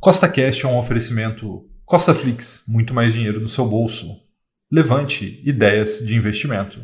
Costa Cash é um oferecimento Costa Flix, muito mais dinheiro no seu bolso. Levante ideias de investimento.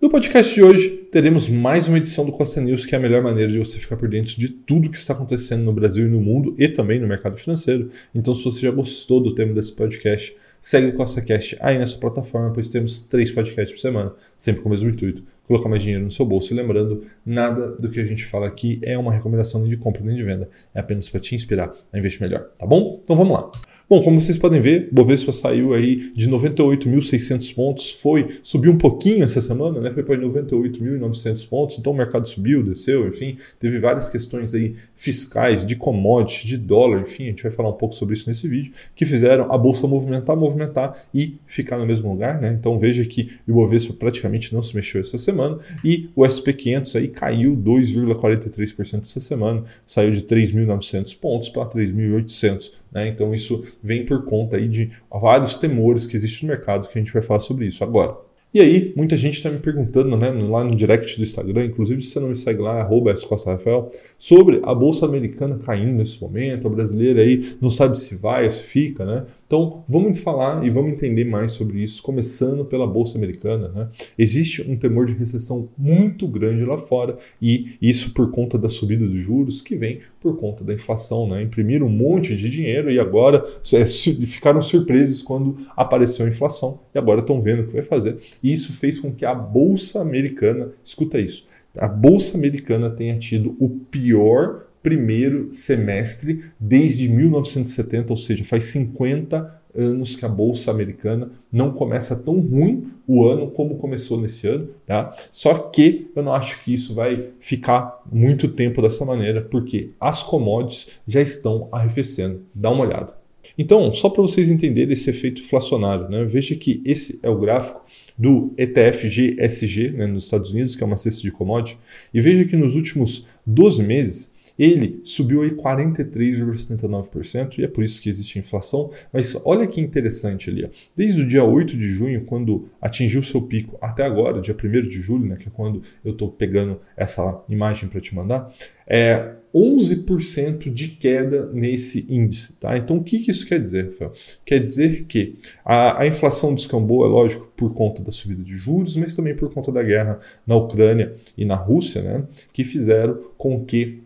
No podcast de hoje, teremos mais uma edição do Costa News, que é a melhor maneira de você ficar por dentro de tudo que está acontecendo no Brasil e no mundo e também no mercado financeiro. Então, se você já gostou do tema desse podcast, segue o Costa Cast aí nessa plataforma, pois temos três podcasts por semana, sempre com o mesmo intuito colocar mais dinheiro no seu bolso. E lembrando, nada do que a gente fala aqui é uma recomendação nem de compra nem de venda. É apenas para te inspirar a investir melhor, tá bom? Então vamos lá. Bom, como vocês podem ver, Bovespa saiu aí de 98.600 pontos, foi subiu um pouquinho essa semana, né? Foi para 98.900 pontos. Então o mercado subiu, desceu, enfim, teve várias questões aí fiscais, de commodities, de dólar, enfim, a gente vai falar um pouco sobre isso nesse vídeo, que fizeram a bolsa movimentar, movimentar e ficar no mesmo lugar, né? Então veja que o Bovespa praticamente não se mexeu essa semana e o SP 500 aí caiu 2,43% essa semana, saiu de 3.900 pontos para 3.800 né? Então isso vem por conta aí de vários temores que existem no mercado que a gente vai falar sobre isso agora. E aí, muita gente está me perguntando né, lá no direct do Instagram, inclusive se você não me segue lá, arroba Rafael, sobre a Bolsa Americana caindo nesse momento, a brasileira aí não sabe se vai ou se fica, né? Então, vamos falar e vamos entender mais sobre isso, começando pela Bolsa Americana. Né? Existe um temor de recessão muito grande lá fora, e isso por conta da subida dos juros, que vem por conta da inflação. Né? Imprimiram um monte de dinheiro e agora é, ficaram surpresos quando apareceu a inflação, e agora estão vendo o que vai fazer. E isso fez com que a Bolsa Americana, escuta isso, a Bolsa Americana tenha tido o pior primeiro semestre desde 1970, ou seja, faz 50 anos que a bolsa americana não começa tão ruim o ano como começou nesse ano, tá? Só que eu não acho que isso vai ficar muito tempo dessa maneira, porque as commodities já estão arrefecendo. Dá uma olhada. Então, só para vocês entenderem esse efeito inflacionário, né? veja que esse é o gráfico do ETF GSG né, nos Estados Unidos, que é uma cesta de commodity, e veja que nos últimos 12 meses ele subiu aí 43,79% e é por isso que existe inflação. Mas olha que interessante ali, ó. desde o dia 8 de junho, quando atingiu seu pico, até agora, dia 1 de julho, né, que é quando eu estou pegando essa imagem para te mandar, é 11% de queda nesse índice. Tá? Então, o que, que isso quer dizer, Rafael? Quer dizer que a, a, inflação descambou, é lógico, por conta da subida de juros, mas também por conta da guerra na Ucrânia e na Rússia, né, que fizeram com que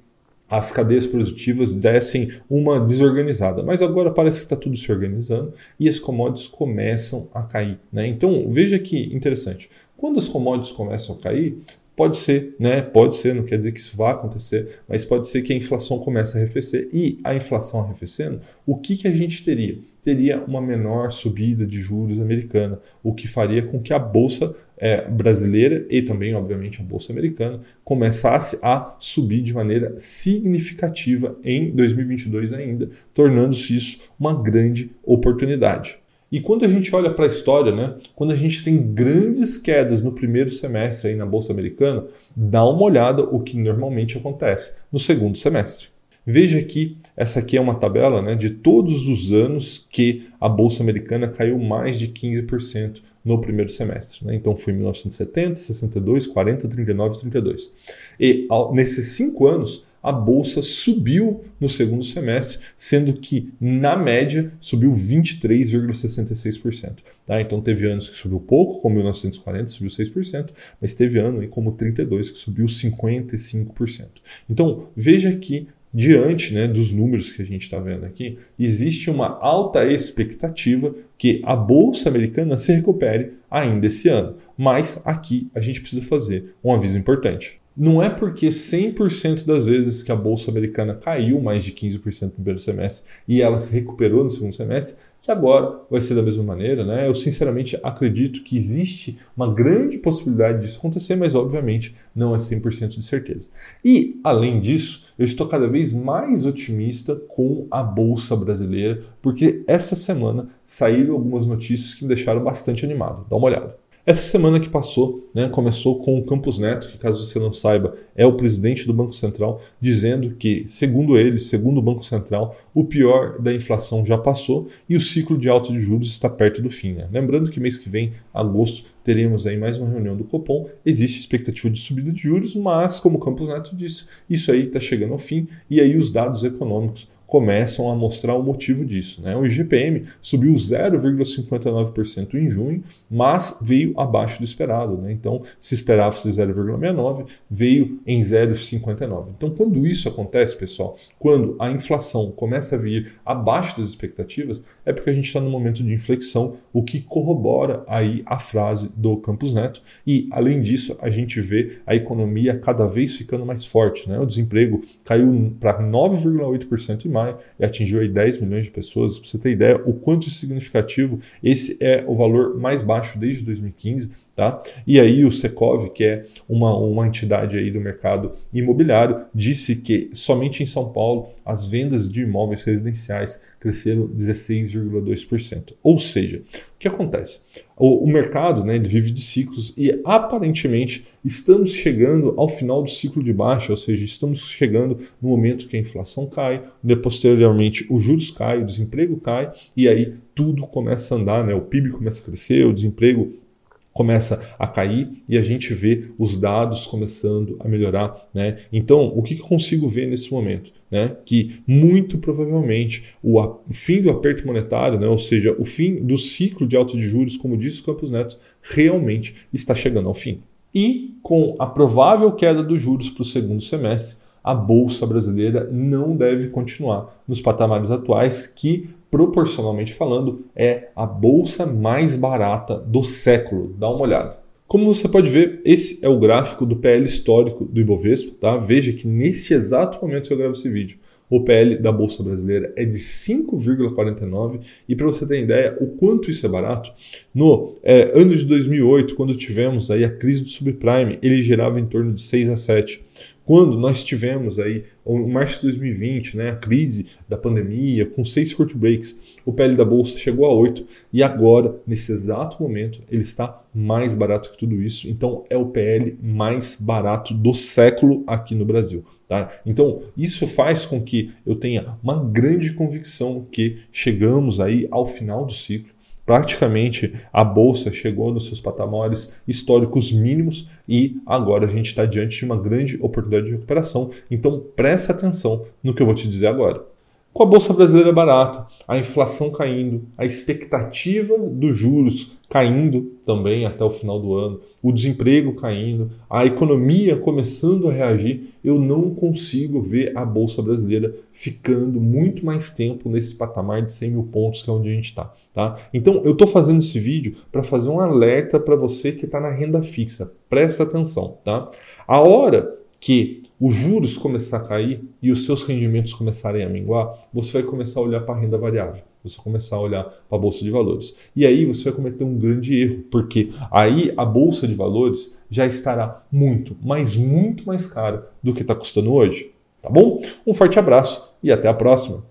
as cadeias produtivas dessem uma desorganizada. Mas agora parece que está tudo se organizando e as commodities começam a cair. Né? Então veja que interessante. Quando as commodities começam a cair, Pode ser, né? Pode ser, não quer dizer que isso vá acontecer, mas pode ser que a inflação comece a arrefecer. E a inflação arrefecendo, o que, que a gente teria? Teria uma menor subida de juros americana, o que faria com que a bolsa é, brasileira e também, obviamente, a bolsa americana começasse a subir de maneira significativa em 2022 ainda, tornando-se isso uma grande oportunidade. E quando a gente olha para a história, né, quando a gente tem grandes quedas no primeiro semestre aí na Bolsa Americana, dá uma olhada o que normalmente acontece no segundo semestre. Veja aqui, essa aqui é uma tabela né, de todos os anos que a Bolsa Americana caiu mais de 15% no primeiro semestre. Né? Então foi 1970, 62, 40, 39 32. E nesses cinco anos, a bolsa subiu no segundo semestre, sendo que, na média, subiu 23,66%. Tá? Então, teve anos que subiu pouco, como 1940, subiu 6%, mas teve ano aí, como 32, que subiu 55%. Então, veja que diante né, dos números que a gente está vendo aqui, existe uma alta expectativa que a Bolsa Americana se recupere ainda esse ano. Mas aqui a gente precisa fazer um aviso importante. Não é porque 100% das vezes que a bolsa americana caiu mais de 15% no primeiro semestre e ela se recuperou no segundo semestre, que agora vai ser da mesma maneira, né? Eu sinceramente acredito que existe uma grande possibilidade disso acontecer, mas obviamente não é 100% de certeza. E além disso, eu estou cada vez mais otimista com a bolsa brasileira, porque essa semana saíram algumas notícias que me deixaram bastante animado. Dá uma olhada. Essa semana que passou, né, começou com o Campos Neto, que caso você não saiba, é o presidente do Banco Central, dizendo que, segundo ele, segundo o Banco Central, o pior da inflação já passou e o ciclo de alta de juros está perto do fim. Né? Lembrando que mês que vem, agosto, teremos aí mais uma reunião do Copom. Existe expectativa de subida de juros, mas, como o Campos Neto disse, isso aí está chegando ao fim e aí os dados econômicos começam a mostrar o motivo disso. Né? O IGPM subiu 0,59% em junho, mas veio abaixo do esperado. Né? Então, se esperava ser 0,69, veio em 0,59. Então, quando isso acontece, pessoal, quando a inflação começa a vir abaixo das expectativas, é porque a gente está no momento de inflexão, o que corrobora aí a frase do Campos Neto. E, além disso, a gente vê a economia cada vez ficando mais forte. Né? O desemprego caiu para 9,8% em maio e atingiu aí 10 milhões de pessoas. Para você ter ideia o quanto é significativo, esse é o valor mais baixo desde 2015. Tá? E aí o Secov, que é uma, uma entidade aí do mercado imobiliário, disse que somente em São Paulo as vendas de imóveis residenciais cresceram 16,2%. Ou seja, o que acontece? O, o mercado né, ele vive de ciclos e aparentemente estamos chegando ao final do ciclo de baixa, ou seja, estamos chegando no momento que a inflação cai, posteriormente os juros caem, o desemprego cai e aí tudo começa a andar, né? o PIB começa a crescer, o desemprego começa a cair e a gente vê os dados começando a melhorar. Né? Então, o que eu consigo ver nesse momento? Né? Que muito provavelmente o, fim do aperto monetário, né? ou seja, o fim do ciclo de alta de juros, como disse o Campos Neto, realmente está chegando ao fim. E com a provável queda dos juros para o segundo semestre, a bolsa brasileira não deve continuar nos patamares atuais, que proporcionalmente falando, é a bolsa mais barata do século. Dá uma olhada. Como você pode ver, esse é o gráfico do PL histórico do Ibovespa. Tá? Veja que neste exato momento que eu gravo esse vídeo, o PL da Bolsa Brasileira é de 5,49 e para você ter ideia o quanto isso é barato, no é, ano de 2008, quando tivemos aí a crise do subprime, ele gerava em torno de 6 a 7. Quando nós tivemos aí, em março de 2020, né, a crise da pandemia, com seis short breaks, o PL da Bolsa chegou a 8 e agora, nesse exato momento, ele está mais barato que tudo isso. Então, é o PL mais barato do século aqui no Brasil. Tá? Então, isso faz com que eu tenha uma grande convicção que chegamos aí ao final do ciclo Praticamente a bolsa chegou nos seus patamares históricos mínimos e agora a gente está diante de uma grande oportunidade de recuperação. Então presta atenção no que eu vou te dizer agora. Com a bolsa brasileira barata, a inflação caindo, a expectativa dos juros caindo também até o final do ano, o desemprego caindo, a economia começando a reagir, eu não consigo ver a bolsa brasileira ficando muito mais tempo nesse patamar de 100 mil pontos que é onde a gente está. Tá? Então eu estou fazendo esse vídeo para fazer um alerta para você que está na renda fixa. Presta atenção. Tá? A hora que os juros começar a cair e os seus rendimentos começarem a minguar, você vai começar a olhar para a renda variável, você vai começar a olhar para a bolsa de valores. E aí você vai cometer um grande erro, porque aí a bolsa de valores já estará muito, mas muito mais cara do que está custando hoje. Tá bom? Um forte abraço e até a próxima.